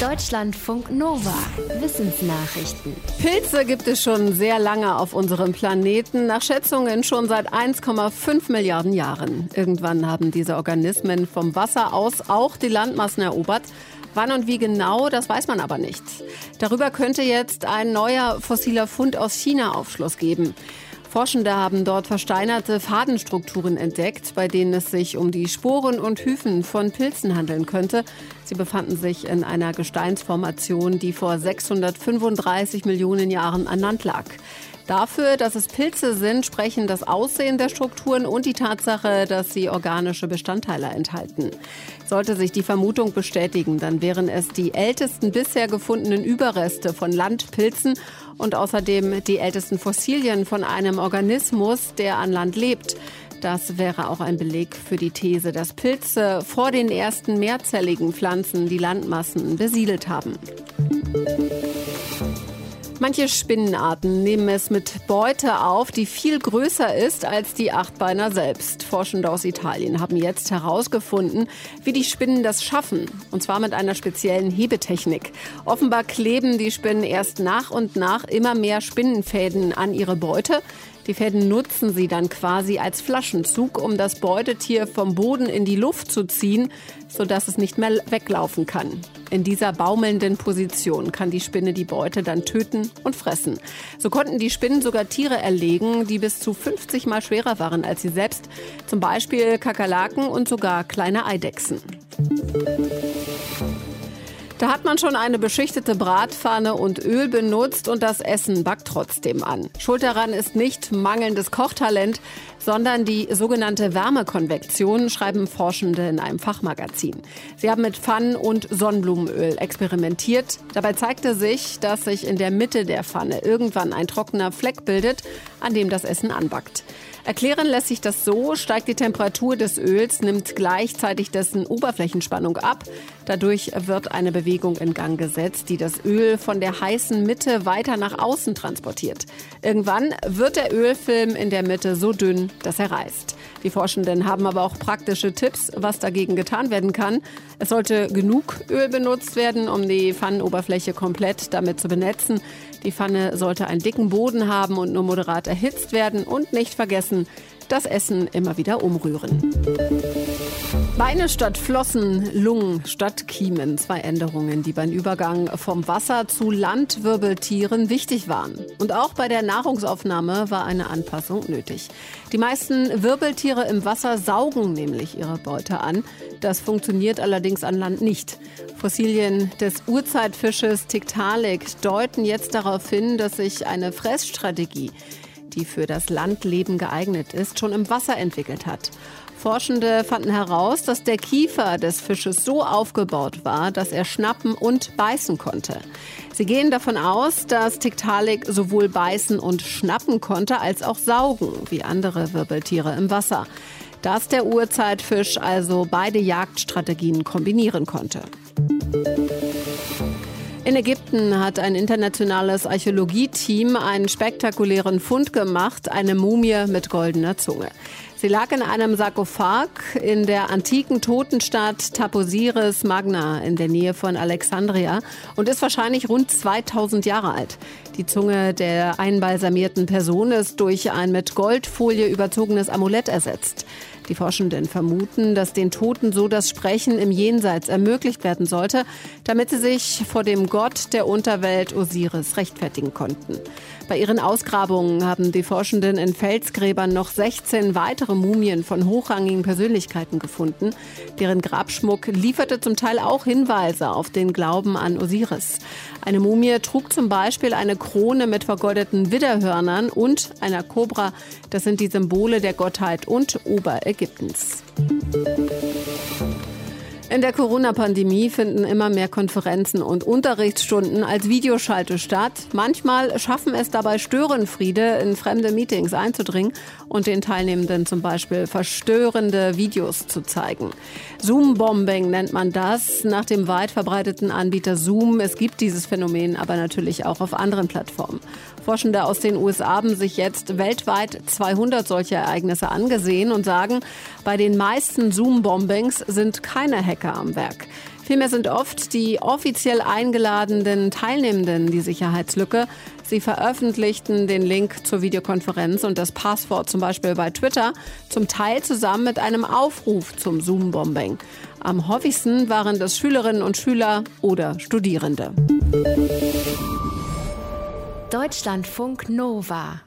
Deutschlandfunk Nova. Wissensnachrichten. Pilze gibt es schon sehr lange auf unserem Planeten, nach Schätzungen schon seit 1,5 Milliarden Jahren. Irgendwann haben diese Organismen vom Wasser aus auch die Landmassen erobert. Wann und wie genau, das weiß man aber nicht. Darüber könnte jetzt ein neuer fossiler Fund aus China Aufschluss geben. Forschende haben dort versteinerte Fadenstrukturen entdeckt, bei denen es sich um die Sporen und Hyphen von Pilzen handeln könnte. Sie befanden sich in einer Gesteinsformation, die vor 635 Millionen Jahren an Land lag. Dafür, dass es Pilze sind, sprechen das Aussehen der Strukturen und die Tatsache, dass sie organische Bestandteile enthalten. Sollte sich die Vermutung bestätigen, dann wären es die ältesten bisher gefundenen Überreste von Landpilzen und außerdem die ältesten Fossilien von einem Organismus, der an Land lebt. Das wäre auch ein Beleg für die These, dass Pilze vor den ersten mehrzelligen Pflanzen die Landmassen besiedelt haben. Manche Spinnenarten nehmen es mit Beute auf, die viel größer ist als die Achtbeiner selbst. Forschende aus Italien haben jetzt herausgefunden, wie die Spinnen das schaffen. Und zwar mit einer speziellen Hebetechnik. Offenbar kleben die Spinnen erst nach und nach immer mehr Spinnenfäden an ihre Beute. Die Fäden nutzen sie dann quasi als Flaschenzug, um das Beutetier vom Boden in die Luft zu ziehen, sodass es nicht mehr weglaufen kann. In dieser baumelnden Position kann die Spinne die Beute dann töten und fressen. So konnten die Spinnen sogar Tiere erlegen, die bis zu 50 mal schwerer waren als sie selbst, zum Beispiel Kakerlaken und sogar kleine Eidechsen. Da hat man schon eine beschichtete Bratpfanne und Öl benutzt und das Essen backt trotzdem an. Schuld daran ist nicht mangelndes Kochtalent, sondern die sogenannte Wärmekonvektion, schreiben Forschende in einem Fachmagazin. Sie haben mit Pfannen und Sonnenblumenöl experimentiert. Dabei zeigte sich, dass sich in der Mitte der Pfanne irgendwann ein trockener Fleck bildet, an dem das Essen anbackt. Erklären lässt sich das so, steigt die Temperatur des Öls, nimmt gleichzeitig dessen Oberflächenspannung ab. Dadurch wird eine Bewegung in Gang gesetzt, die das Öl von der heißen Mitte weiter nach außen transportiert. Irgendwann wird der Ölfilm in der Mitte so dünn, dass er reißt. Die Forschenden haben aber auch praktische Tipps, was dagegen getan werden kann. Es sollte genug Öl benutzt werden, um die Pfannenoberfläche komplett damit zu benetzen. Die Pfanne sollte einen dicken Boden haben und nur moderat erhitzt werden und nicht vergessen, das Essen immer wieder umrühren. Beine statt Flossen, Lungen statt Kiemen. Zwei Änderungen, die beim Übergang vom Wasser zu Landwirbeltieren wichtig waren. Und auch bei der Nahrungsaufnahme war eine Anpassung nötig. Die meisten Wirbeltiere im Wasser saugen nämlich ihre Beute an. Das funktioniert allerdings an Land nicht. Fossilien des Urzeitfisches Tiktaalik deuten jetzt darauf hin, dass sich eine Fressstrategie die für das Landleben geeignet ist, schon im Wasser entwickelt hat. Forschende fanden heraus, dass der Kiefer des Fisches so aufgebaut war, dass er schnappen und beißen konnte. Sie gehen davon aus, dass Tiktaalik sowohl beißen und schnappen konnte, als auch saugen, wie andere Wirbeltiere im Wasser. Dass der Urzeitfisch also beide Jagdstrategien kombinieren konnte. In Ägypten hat ein internationales Archäologieteam einen spektakulären Fund gemacht, eine Mumie mit goldener Zunge. Sie lag in einem Sarkophag in der antiken Totenstadt Taposiris Magna in der Nähe von Alexandria und ist wahrscheinlich rund 2000 Jahre alt. Die Zunge der einbalsamierten Person ist durch ein mit Goldfolie überzogenes Amulett ersetzt. Die Forschenden vermuten, dass den Toten so das Sprechen im Jenseits ermöglicht werden sollte, damit sie sich vor dem Gott der Unterwelt Osiris rechtfertigen konnten. Bei ihren Ausgrabungen haben die Forschenden in Felsgräbern noch 16 weitere Mumien von hochrangigen Persönlichkeiten gefunden. Deren Grabschmuck lieferte zum Teil auch Hinweise auf den Glauben an Osiris. Eine Mumie trug zum Beispiel eine Krone mit vergoldeten Widderhörnern und einer Kobra. Das sind die Symbole der Gottheit und Oberägyptens. In der Corona-Pandemie finden immer mehr Konferenzen und Unterrichtsstunden als Videoschalte statt. Manchmal schaffen es dabei Störenfriede, in fremde Meetings einzudringen und den Teilnehmenden zum Beispiel verstörende Videos zu zeigen. Zoom-Bombing nennt man das nach dem weit verbreiteten Anbieter Zoom. Es gibt dieses Phänomen aber natürlich auch auf anderen Plattformen. Forschende aus den USA haben sich jetzt weltweit 200 solcher Ereignisse angesehen und sagen, bei den meisten Zoom-Bombings sind keine Hacker am Werk. Vielmehr sind oft die offiziell eingeladenen Teilnehmenden die Sicherheitslücke. Sie veröffentlichten den Link zur Videokonferenz und das Passwort zum Beispiel bei Twitter, zum Teil zusammen mit einem Aufruf zum Zoom-Bombing. Am häufigsten waren das Schülerinnen und Schüler oder Studierende. Deutschlandfunk Nova